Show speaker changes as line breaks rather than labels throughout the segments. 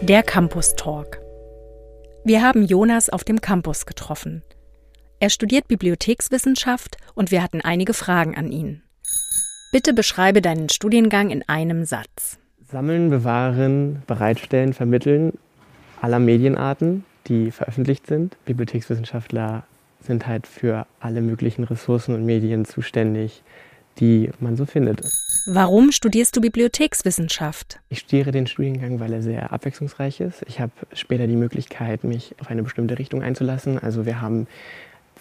Der Campus Talk. Wir haben Jonas auf dem Campus getroffen. Er studiert Bibliothekswissenschaft und wir hatten einige Fragen an ihn. Bitte beschreibe deinen Studiengang in einem Satz.
Sammeln, bewahren, bereitstellen, vermitteln aller Medienarten, die veröffentlicht sind. Bibliothekswissenschaftler sind halt für alle möglichen Ressourcen und Medien zuständig, die man so findet.
Warum studierst du Bibliothekswissenschaft?
Ich studiere den Studiengang, weil er sehr abwechslungsreich ist. Ich habe später die Möglichkeit, mich auf eine bestimmte Richtung einzulassen. Also wir haben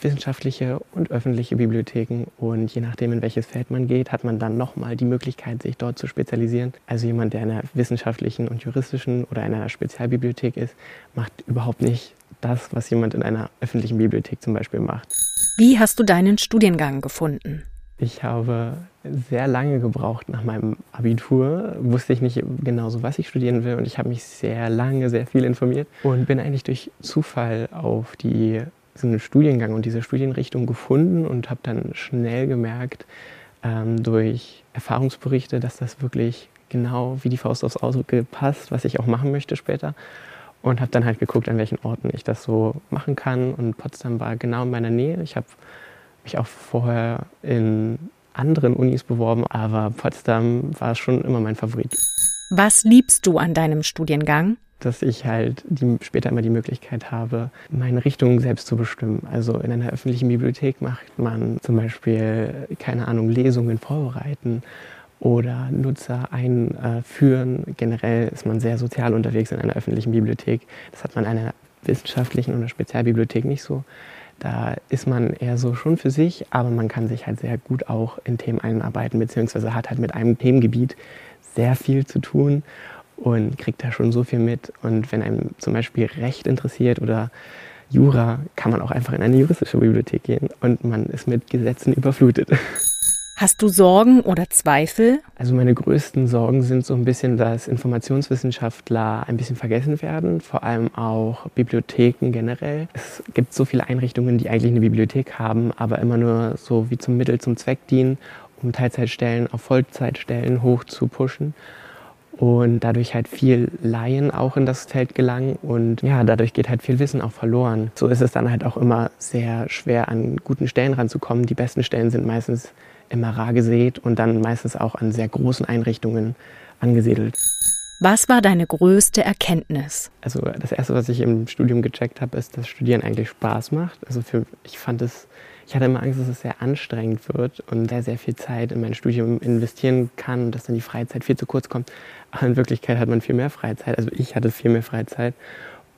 wissenschaftliche und öffentliche Bibliotheken und je nachdem, in welches Feld man geht, hat man dann nochmal die Möglichkeit, sich dort zu spezialisieren. Also jemand, der in einer wissenschaftlichen und juristischen oder einer Spezialbibliothek ist, macht überhaupt nicht das, was jemand in einer öffentlichen Bibliothek zum Beispiel macht.
Wie hast du deinen Studiengang gefunden?
Ich habe sehr lange gebraucht nach meinem Abitur. Wusste ich nicht genau so, was ich studieren will. Und ich habe mich sehr lange, sehr viel informiert und bin eigentlich durch Zufall auf die einen Studiengang und diese Studienrichtung gefunden und habe dann schnell gemerkt ähm, durch Erfahrungsberichte, dass das wirklich genau wie die Faust aufs Auge passt, was ich auch machen möchte später. Und habe dann halt geguckt, an welchen Orten ich das so machen kann. Und Potsdam war genau in meiner Nähe. Ich habe mich auch vorher in anderen Unis beworben, aber Potsdam war schon immer mein Favorit.
Was liebst du an deinem Studiengang?
dass ich halt die, später immer die Möglichkeit habe, meine Richtung selbst zu bestimmen. Also in einer öffentlichen Bibliothek macht man zum Beispiel, keine Ahnung, Lesungen vorbereiten oder Nutzer einführen. Generell ist man sehr sozial unterwegs in einer öffentlichen Bibliothek. Das hat man in einer wissenschaftlichen oder Spezialbibliothek nicht so. Da ist man eher so schon für sich, aber man kann sich halt sehr gut auch in Themen einarbeiten, beziehungsweise hat halt mit einem Themengebiet sehr viel zu tun und kriegt da schon so viel mit. Und wenn einem zum Beispiel Recht interessiert oder Jura, kann man auch einfach in eine juristische Bibliothek gehen und man ist mit Gesetzen überflutet.
Hast du Sorgen oder Zweifel?
Also meine größten Sorgen sind so ein bisschen, dass Informationswissenschaftler ein bisschen vergessen werden, vor allem auch Bibliotheken generell. Es gibt so viele Einrichtungen, die eigentlich eine Bibliothek haben, aber immer nur so wie zum Mittel zum Zweck dienen, um Teilzeitstellen auf Vollzeitstellen hoch zu pushen und dadurch halt viel Laien auch in das Feld gelangen und ja, dadurch geht halt viel Wissen auch verloren. So ist es dann halt auch immer sehr schwer an guten Stellen ranzukommen. Die besten Stellen sind meistens immer rar gesät und dann meistens auch an sehr großen Einrichtungen angesiedelt.
Was war deine größte Erkenntnis?
Also das erste, was ich im Studium gecheckt habe, ist, dass Studieren eigentlich Spaß macht. Also für, ich fand es ich hatte immer Angst, dass es sehr anstrengend wird und sehr, sehr viel Zeit in mein Studium investieren kann und dass dann die Freizeit viel zu kurz kommt. Aber in Wirklichkeit hat man viel mehr Freizeit. Also ich hatte viel mehr Freizeit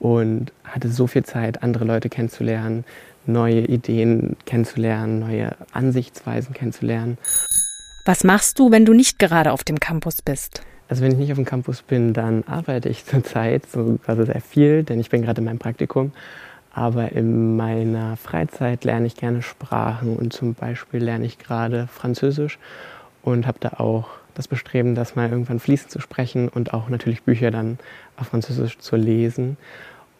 und hatte so viel Zeit, andere Leute kennenzulernen, neue Ideen kennenzulernen, neue Ansichtsweisen kennenzulernen.
Was machst du, wenn du nicht gerade auf dem Campus bist?
Also wenn ich nicht auf dem Campus bin, dann arbeite ich zurzeit so also sehr viel, denn ich bin gerade in meinem Praktikum aber in meiner Freizeit lerne ich gerne Sprachen und zum Beispiel lerne ich gerade Französisch und habe da auch das Bestreben, das mal irgendwann fließend zu sprechen und auch natürlich Bücher dann auf Französisch zu lesen.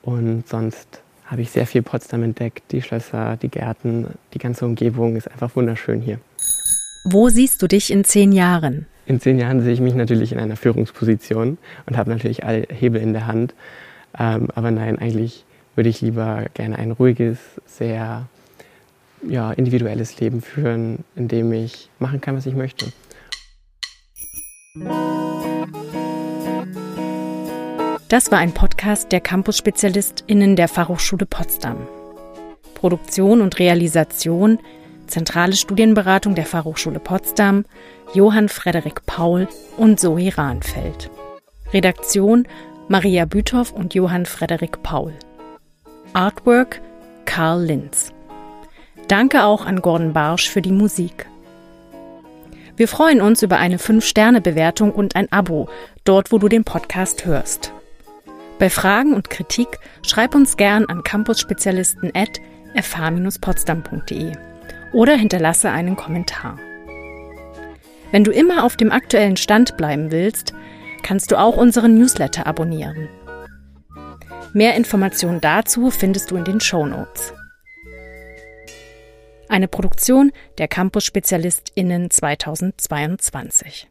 Und sonst habe ich sehr viel Potsdam entdeckt, die Schlösser, die Gärten, die ganze Umgebung ist einfach wunderschön hier.
Wo siehst du dich in zehn Jahren?
In zehn Jahren sehe ich mich natürlich in einer Führungsposition und habe natürlich alle Hebel in der Hand. Ähm, aber nein, eigentlich würde ich lieber gerne ein ruhiges, sehr ja, individuelles Leben führen, in dem ich machen kann, was ich möchte.
Das war ein Podcast der Campus-SpezialistInnen der Fachhochschule Potsdam. Produktion und Realisation, zentrale Studienberatung der Fachhochschule Potsdam, Johann Frederik Paul und Zoe Rahnfeld. Redaktion Maria Büthoff und Johann Frederik Paul. Artwork Karl Linz. Danke auch an Gordon Barsch für die Musik. Wir freuen uns über eine 5-Sterne-Bewertung und ein Abo, dort wo du den Podcast hörst. Bei Fragen und Kritik schreib uns gern an campusspezialisten at fh-potsdam.de oder hinterlasse einen Kommentar. Wenn du immer auf dem aktuellen Stand bleiben willst, kannst du auch unseren Newsletter abonnieren. Mehr Informationen dazu findest du in den Show Notes. Eine Produktion der Campus-SpezialistInnen 2022.